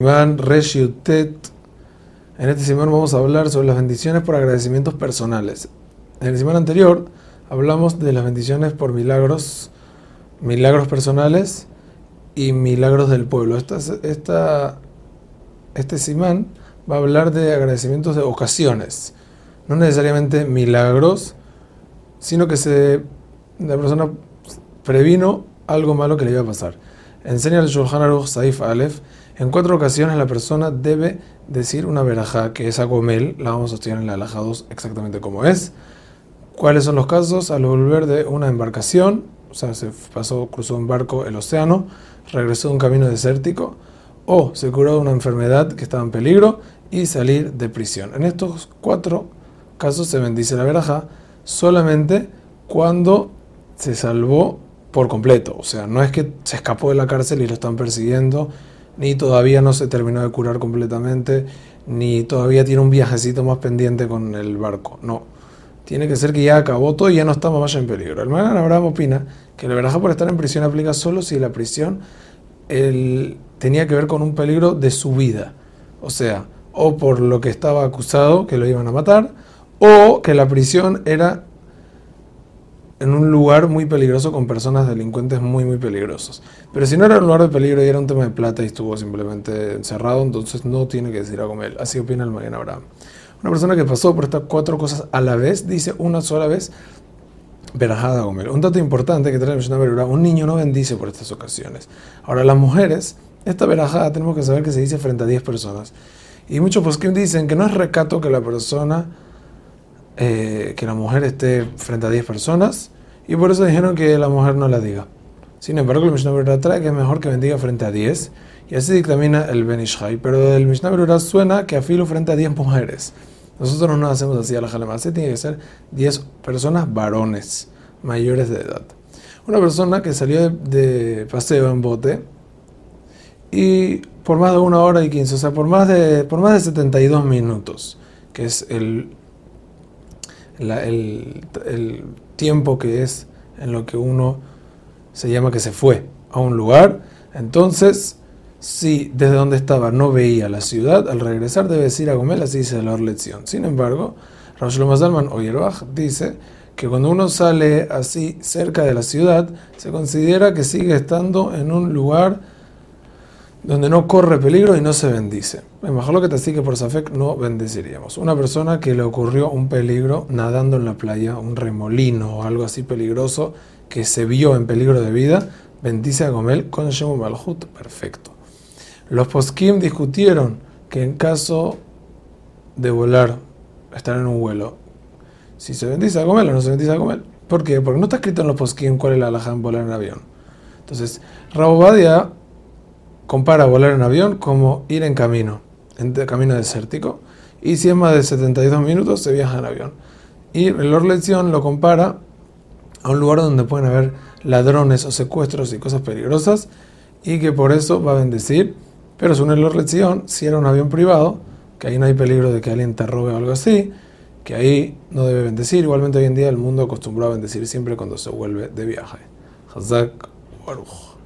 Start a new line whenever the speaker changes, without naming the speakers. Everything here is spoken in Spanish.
Simán Reshiutet. En este Simán vamos a hablar sobre las bendiciones por agradecimientos personales. En el Simán anterior hablamos de las bendiciones por milagros, milagros personales y milagros del pueblo. Esta, este Simán va a hablar de agradecimientos de ocasiones, no necesariamente milagros, sino que se, la persona previno algo malo que le iba a pasar. Enseña el Shulchan Aruch Saif Aleph en cuatro ocasiones la persona debe decir una verajá, que es agomel, la vamos a estudiar en la alaja 2 exactamente como es. ¿Cuáles son los casos? Al volver de una embarcación, o sea, se pasó, cruzó un barco el océano, regresó de un camino desértico, o se curó de una enfermedad que estaba en peligro y salir de prisión. En estos cuatro casos se bendice la verajá solamente cuando se salvó por completo. O sea, no es que se escapó de la cárcel y lo están persiguiendo ni todavía no se terminó de curar completamente, ni todavía tiene un viajecito más pendiente con el barco. No. Tiene que ser que ya acabó todo y ya no estamos más en peligro. El Magan Abraham opina que la verdad por estar en prisión aplica solo si la prisión tenía que ver con un peligro de su vida. O sea, o por lo que estaba acusado, que lo iban a matar, o que la prisión era en un lugar muy peligroso con personas delincuentes muy, muy peligrosos. Pero si no era un lugar de peligro y era un tema de plata y estuvo simplemente encerrado, entonces no tiene que decir a comer. Así opina el Magen Abraham. Una persona que pasó por estas cuatro cosas a la vez, dice una sola vez, verajada comer. Un dato importante que trae el un niño no bendice por estas ocasiones. Ahora, las mujeres, esta verajada tenemos que saber que se dice frente a 10 personas. Y muchos pues dicen que no es recato que la persona eh, que la mujer esté frente a 10 personas y por eso dijeron que la mujer no la diga. Sin embargo, el Mishnah Berurah trae que es mejor que bendiga frente a 10 y así dictamina el Benishai. Pero del Mishnah Berurah suena que afilo frente a 10 mujeres. Nosotros no hacemos así a la jalemase, tiene que ser 10 personas varones mayores de edad. Una persona que salió de, paseo en bote y por más de una hora y 15, o sea, por más de, por más de 72 minutos, que es el el, tiempo que es en lo que uno se llama que se fue a un lugar, entonces si desde donde estaba no veía la ciudad, al regresar debe ir a Gomel, así dice la lección. Sin embargo, Rosh Mazalman o Yerbach dice que cuando uno sale así cerca de la ciudad, se considera que sigue estando en un lugar donde no corre peligro y no se bendice. En lo que te sigue por Safek no bendeciríamos. Una persona que le ocurrió un peligro nadando en la playa, un remolino o algo así peligroso, que se vio en peligro de vida, bendice a Gomel con Shemu Malhut, perfecto. Los poskim discutieron que en caso de volar, estar en un vuelo, si se bendice a Gomel o no se bendice a Gomel. ¿Por qué? Porque no está escrito en los poskim cuál es la alhaja en volar en avión. Entonces, Rabobadia compara volar en avión como ir en camino, en camino desértico. Y si es más de 72 minutos, se viaja en avión. Y el Lección lo compara a un lugar donde pueden haber ladrones o secuestros y cosas peligrosas y que por eso va a bendecir. Pero según el Lección, si era un avión privado, que ahí no hay peligro de que alguien te robe o algo así, que ahí no debe bendecir. Igualmente hoy en día el mundo acostumbrado a bendecir siempre cuando se vuelve de viaje. Hazak Baruch.